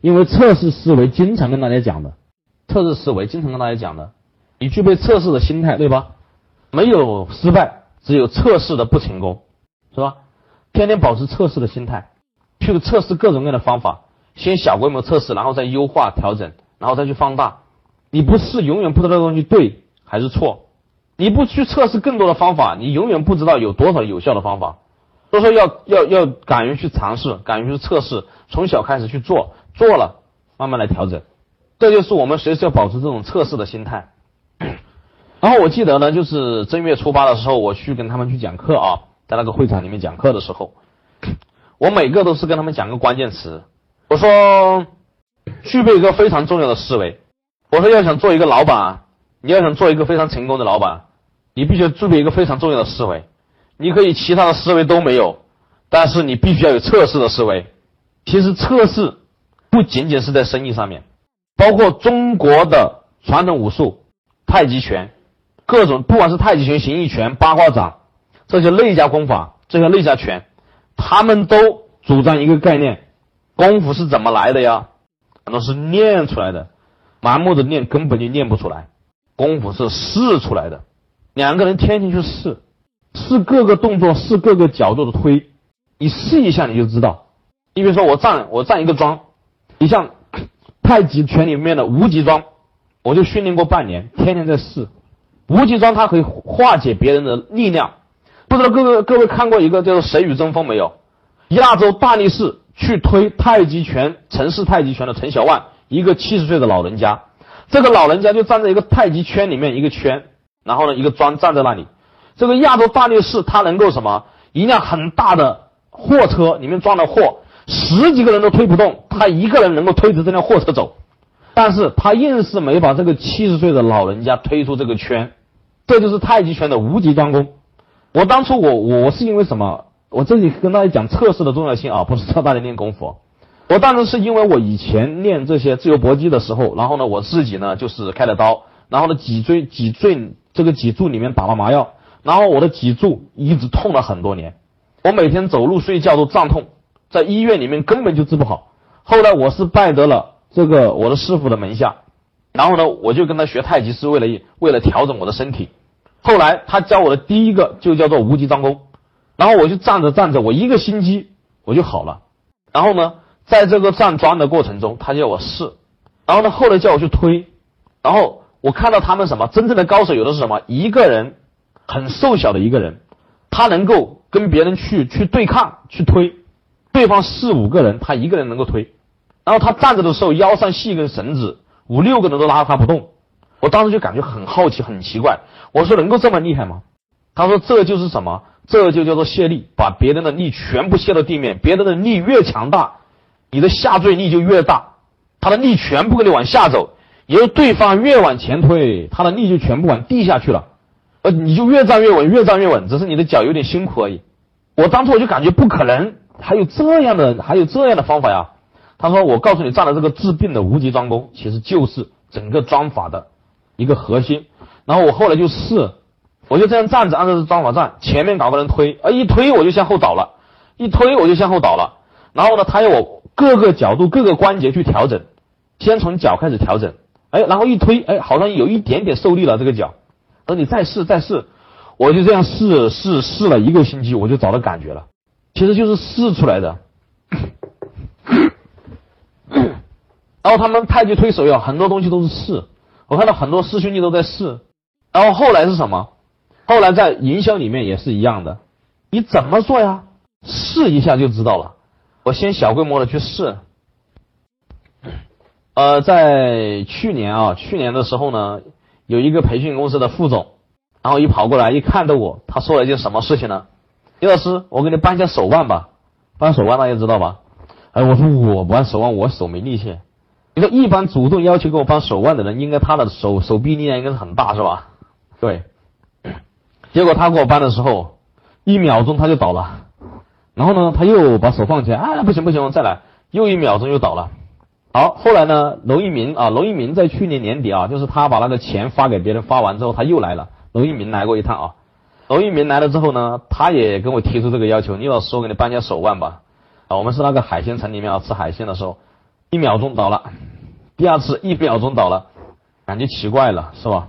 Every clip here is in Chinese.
因为测试思维经常跟大家讲的，测试思维经常跟大家讲的，你具备测试的心态，对吧？没有失败，只有测试的不成功，是吧？天天保持测试的心态，去测试各种各样的方法，先小规模测试，然后再优化调整，然后再去放大。你不试，永远不知道东西对还是错。你不去测试更多的方法，你永远不知道有多少有效的方法。所以说，要要要敢于去尝试，敢于去测试，从小开始去做，做了慢慢来调整。这就是我们随时要保持这种测试的心态。然后我记得呢，就是正月初八的时候，我去跟他们去讲课啊，在那个会场里面讲课的时候，我每个都是跟他们讲个关键词。我说，具备一个非常重要的思维。我说，要想做一个老板，你要想做一个非常成功的老板。你必须具备一个非常重要的思维，你可以其他的思维都没有，但是你必须要有测试的思维。其实测试不仅仅是在生意上面，包括中国的传统武术、太极拳，各种不管是太极拳、形意拳、八卦掌这些内家功法、这些内家拳，他们都主张一个概念：功夫是怎么来的呀？很多是练出来的，盲目的练根本就练不出来，功夫是试出来的。两个人天天去试，试各个动作，试各个角度的推，你试一下你就知道。你比如说我站我站一个桩，你像太极拳里面的无极桩，我就训练过半年，天天在试。无极桩它可以化解别人的力量。不知道各位各位看过一个叫做《谁与争锋》没有？亚洲大力士去推太极拳，陈氏太极拳的陈小万，一个七十岁的老人家，这个老人家就站在一个太极圈里面一个圈。然后呢，一个桩站在那里，这个亚洲大力士他能够什么？一辆很大的货车里面装的货，十几个人都推不动，他一个人能够推着这辆货车走。但是他硬是没把这个七十岁的老人家推出这个圈，这就是太极拳的无极桩功。我当初我我是因为什么？我这里跟大家讲测试的重要性啊，不是教大家练功夫。我当时是因为我以前练这些自由搏击的时候，然后呢，我自己呢就是开了刀，然后呢脊椎脊椎。这个脊柱里面打了麻药，然后我的脊柱一直痛了很多年，我每天走路睡觉都胀痛，在医院里面根本就治不好。后来我是拜得了这个我的师傅的门下，然后呢，我就跟他学太极，是为了为了调整我的身体。后来他教我的第一个就叫做无极张功，然后我就站着站着，我一个星期我就好了。然后呢，在这个站桩的过程中，他叫我试，然后呢，后来叫我去推，然后。我看到他们什么真正的高手，有的是什么一个人很瘦小的一个人，他能够跟别人去去对抗去推，对方四五个人，他一个人能够推，然后他站着的时候腰上系一根绳子，五六个人都拉他不动。我当时就感觉很好奇很奇怪，我说能够这么厉害吗？他说这就是什么？这就叫做卸力，把别人的力全部卸到地面，别人的力越强大，你的下坠力就越大，他的力全部给你往下走。因为对方越往前推，他的力就全部往地下去了，呃，你就越站越稳，越站越稳，只是你的脚有点辛苦而已。我当初我就感觉不可能，还有这样的，还有这样的方法呀。他说：“我告诉你，站的这个治病的无极桩功，其实就是整个桩法的一个核心。”然后我后来就试，我就这样站着，按照这桩法站，前面搞个人推，啊，一推我就向后倒了，一推我就向后倒了。然后呢，他要我各个角度、各个关节去调整，先从脚开始调整。哎，然后一推，哎，好像有一点点受力了，这个脚。等你再试再试，我就这样试试试了一个星期，我就找到感觉了。其实就是试出来的。然后他们太极推手呀，很多东西都是试。我看到很多师兄弟都在试。然后后来是什么？后来在营销里面也是一样的。你怎么做呀？试一下就知道了。我先小规模的去试。呃，在去年啊，去年的时候呢，有一个培训公司的副总，然后一跑过来一看到我，他说了一件什么事情呢？李老师，我给你扳一下手腕吧，扳手腕大家知道吧？哎，我说我扳手腕，我手没力气。你说一般主动要求给我扳手腕的人，应该他的手手臂力量应该是很大是吧？对。结果他给我扳的时候，一秒钟他就倒了，然后呢，他又把手放起来，啊，不行不行，再来，又一秒钟又倒了。好，后来呢？娄一鸣啊，娄一鸣在去年年底啊，就是他把那个钱发给别人，发完之后他又来了。娄一鸣来过一趟啊，娄一鸣来了之后呢，他也跟我提出这个要求，你老师，我给你搬下手腕吧。啊，我们是那个海鲜城里面啊，吃海鲜的时候，一秒钟倒了，第二次一秒钟倒了，感觉奇怪了，是吧？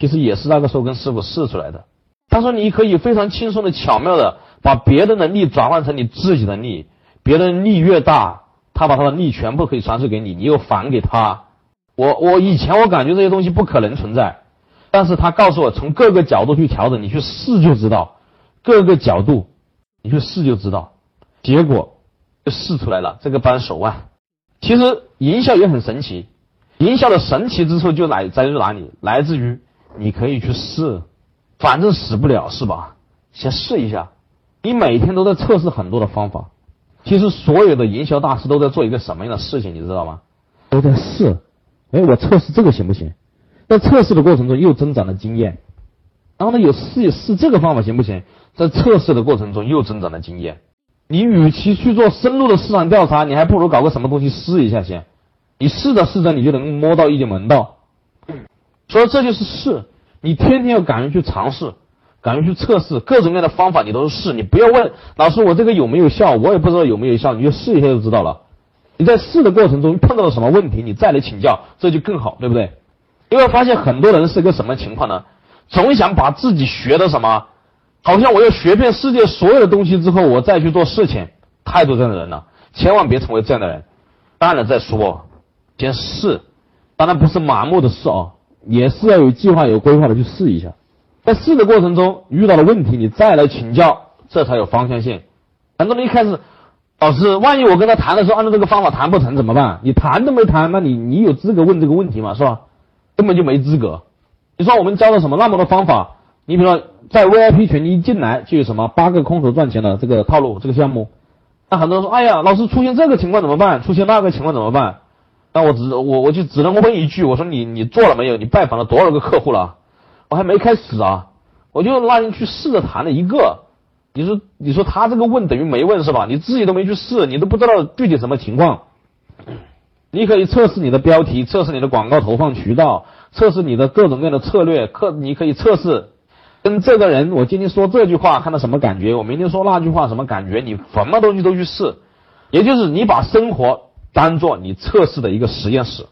其实也是那个时候跟师傅试出来的。他说你可以非常轻松的、巧妙的把别人的力转换成你自己的力，别人力越大，他把他的力全部可以传授给你，你又还给他。我我以前我感觉这些东西不可能存在，但是他告诉我从各个角度去调整，你去试就知道，各个角度你去试就知道，结果就试出来了这个扳手腕。其实营销也很神奇，营销的神奇之处就来在于哪里？来自于。你可以去试，反正死不了是吧？先试一下。你每天都在测试很多的方法，其实所有的营销大师都在做一个什么样的事情，你知道吗？都在试。哎，我测试这个行不行？在测试的过程中又增长了经验，然后呢，有试试这个方法行不行？在测试的过程中又增长了经验。你与其去做深入的市场调查，你还不如搞个什么东西试一下先。你试着试着，你就能摸到一点门道。所以这就是试，你天天要敢于去尝试，敢于去测试各种各样的方法，你都是试。你不要问老师我这个有没有效，我也不知道有没有效，你就试一下就知道了。你在试的过程中碰到了什么问题，你再来请教，这就更好，对不对？因为发现很多人是个什么情况呢？总想把自己学的什么，好像我要学遍世界所有的东西之后，我再去做事情。太多这样的人了，千万别成为这样的人。当然再说，先试，当然不是盲目的试啊。也是要有计划、有规划的去试一下，在试的过程中遇到了问题，你再来请教，这才有方向性。很多人一开始，老师，万一我跟他谈的时候按照这个方法谈不成怎么办？你谈都没谈，那你你有资格问这个问题吗？是吧？根本就没资格。你说我们教了什么那么多方法？你比如说在 VIP 群一进来就有什么八个空手赚钱的这个套路这个项目，那很多人说，哎呀，老师出现这个情况怎么办？出现那个情况怎么办？那我只我我就只能问一句，我说你你做了没有？你拜访了多少个客户了？我还没开始啊，我就拉进去试着谈了一个。你说你说他这个问等于没问是吧？你自己都没去试，你都不知道具体什么情况。你可以测试你的标题，测试你的广告投放渠道，测试你的各种各样的策略。客你可以测试跟这个人，我今天说这句话看到什么感觉？我明天说那句话什么感觉？你什么东西都去试，也就是你把生活。当做你测试的一个实验室，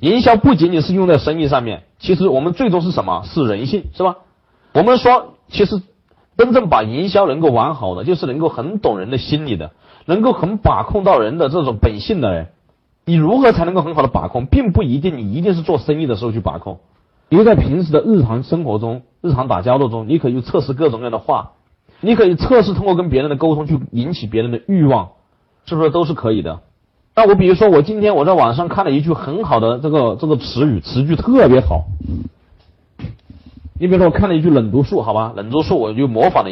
营销不仅仅是用在生意上面，其实我们最终是什么？是人性，是吧？我们说，其实真正把营销能够玩好的，就是能够很懂人的心理的，能够很把控到人的这种本性的人。你如何才能够很好的把控，并不一定你一定是做生意的时候去把控，因为在平时的日常生活中、日常打交道中，你可以测试各种各样的话，你可以测试通过跟别人的沟通去引起别人的欲望，是不是都是可以的？那我比如说，我今天我在网上看了一句很好的这个这个词语，词句特别好。你比如说，我看了一句冷读术，好吧，冷读术我就模仿了。